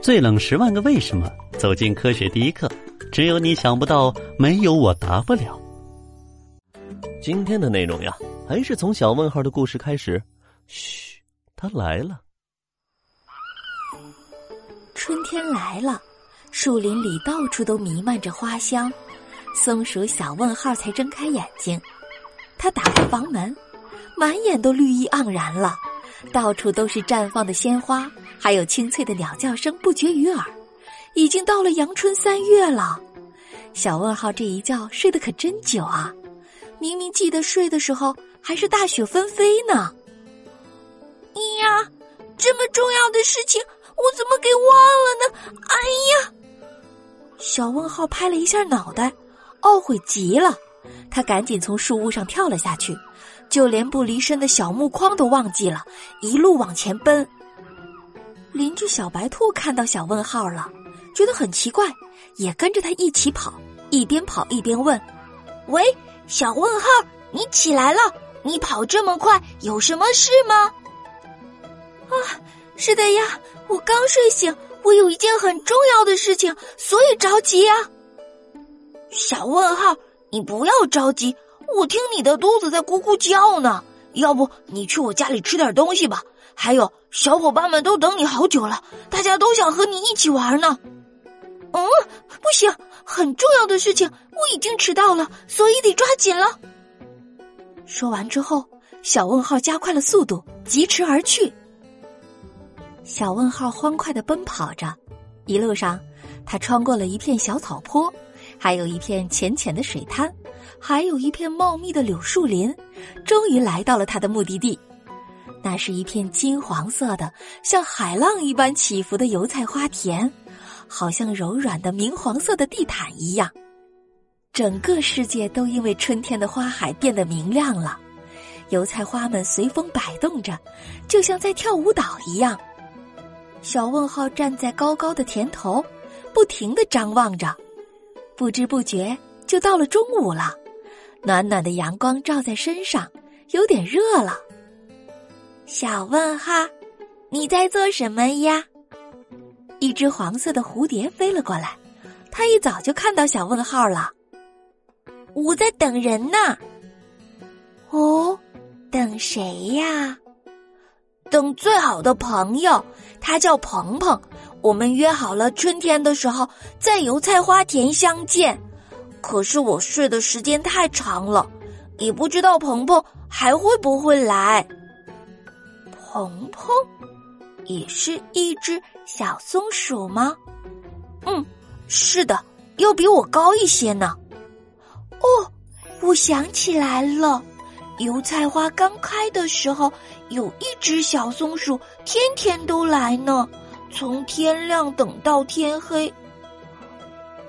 最冷十万个为什么，走进科学第一课，只有你想不到，没有我答不了。今天的内容呀，还是从小问号的故事开始。嘘，他来了。春天来了，树林里到处都弥漫着花香。松鼠小问号才睁开眼睛，他打开房门，满眼都绿意盎然了，到处都是绽放的鲜花。还有清脆的鸟叫声不绝于耳，已经到了阳春三月了。小问号这一觉睡得可真久啊！明明记得睡的时候还是大雪纷飞呢。咿呀，这么重要的事情我怎么给忘了呢？哎呀！小问号拍了一下脑袋，懊悔极了。他赶紧从树屋上跳了下去，就连不离身的小木筐都忘记了，一路往前奔。邻居小白兔看到小问号了，觉得很奇怪，也跟着他一起跑，一边跑一边问：“喂，小问号，你起来了？你跑这么快，有什么事吗？”“啊，是的呀，我刚睡醒，我有一件很重要的事情，所以着急呀。”“小问号，你不要着急，我听你的肚子在咕咕叫呢，要不你去我家里吃点东西吧。”还有小伙伴们都等你好久了，大家都想和你一起玩呢。嗯，不行，很重要的事情，我已经迟到了，所以得抓紧了。说完之后，小问号加快了速度，疾驰而去。小问号欢快的奔跑着，一路上，他穿过了一片小草坡，还有一片浅浅的水滩，还有一片茂密的柳树林，终于来到了他的目的地。那是一片金黄色的，像海浪一般起伏的油菜花田，好像柔软的明黄色的地毯一样。整个世界都因为春天的花海变得明亮了，油菜花们随风摆动着，就像在跳舞蹈一样。小问号站在高高的田头，不停的张望着，不知不觉就到了中午了，暖暖的阳光照在身上，有点热了。小问号，你在做什么呀？一只黄色的蝴蝶飞了过来，它一早就看到小问号了。我在等人呢。哦，等谁呀？等最好的朋友，他叫鹏鹏。我们约好了春天的时候在油菜花田相见。可是我睡的时间太长了，也不知道鹏鹏还会不会来。鹏鹏，也是一只小松鼠吗？嗯，是的，要比我高一些呢。哦，我想起来了，油菜花刚开的时候，有一只小松鼠天天都来呢，从天亮等到天黑。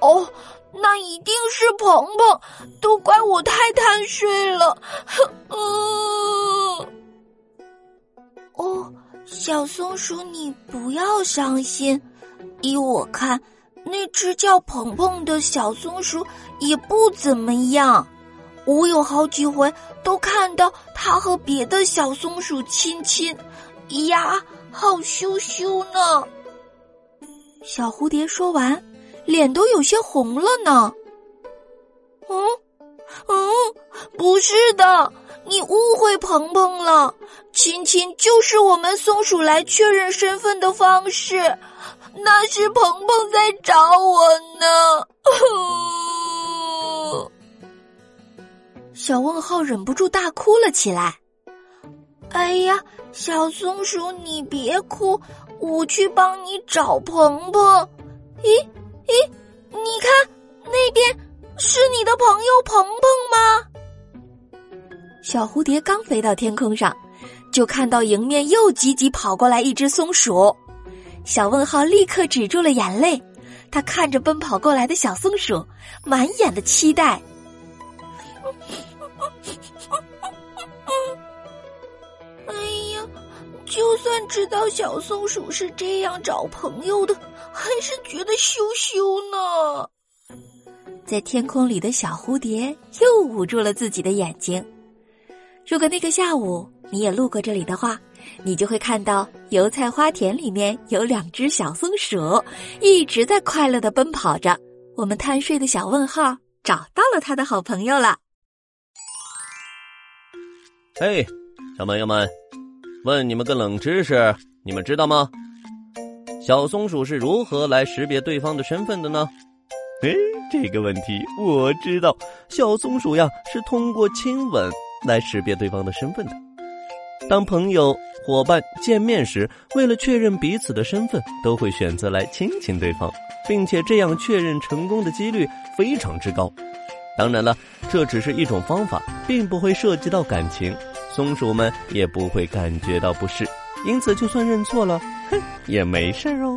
哦，那一定是鹏鹏，都怪我太贪睡了。嗯。哦，小松鼠，你不要伤心。依我看，那只叫鹏鹏的小松鼠也不怎么样。我有好几回都看到他和别的小松鼠亲亲，呀，好羞羞呢。小蝴蝶说完，脸都有些红了呢。嗯，嗯，不是的。你误会鹏鹏了，亲亲就是我们松鼠来确认身份的方式，那是鹏鹏在找我呢。小问号忍不住大哭了起来。哎呀，小松鼠你别哭，我去帮你找鹏鹏。咦咦，你看那边是你的朋友鹏鹏吗？小蝴蝶刚飞到天空上，就看到迎面又急急跑过来一只松鼠。小问号立刻止住了眼泪，他看着奔跑过来的小松鼠，满眼的期待。就算知道小松鼠是这样找朋友的，还是觉得羞羞呢。在天空里的小蝴蝶又捂住了自己的眼睛。如果那个下午你也路过这里的话，你就会看到油菜花田里面有两只小松鼠，一直在快乐的奔跑着。我们贪睡的小问号找到了他的好朋友了。嘿，小朋友们，问你们个冷知识，你们知道吗？小松鼠是如何来识别对方的身份的呢？哎，这个问题我知道，小松鼠呀是通过亲吻来识别对方的身份的。当朋友、伙伴见面时，为了确认彼此的身份，都会选择来亲亲对方，并且这样确认成功的几率非常之高。当然了，这只是一种方法，并不会涉及到感情，松鼠们也不会感觉到不适，因此就算认错了，哼，也没事儿哦。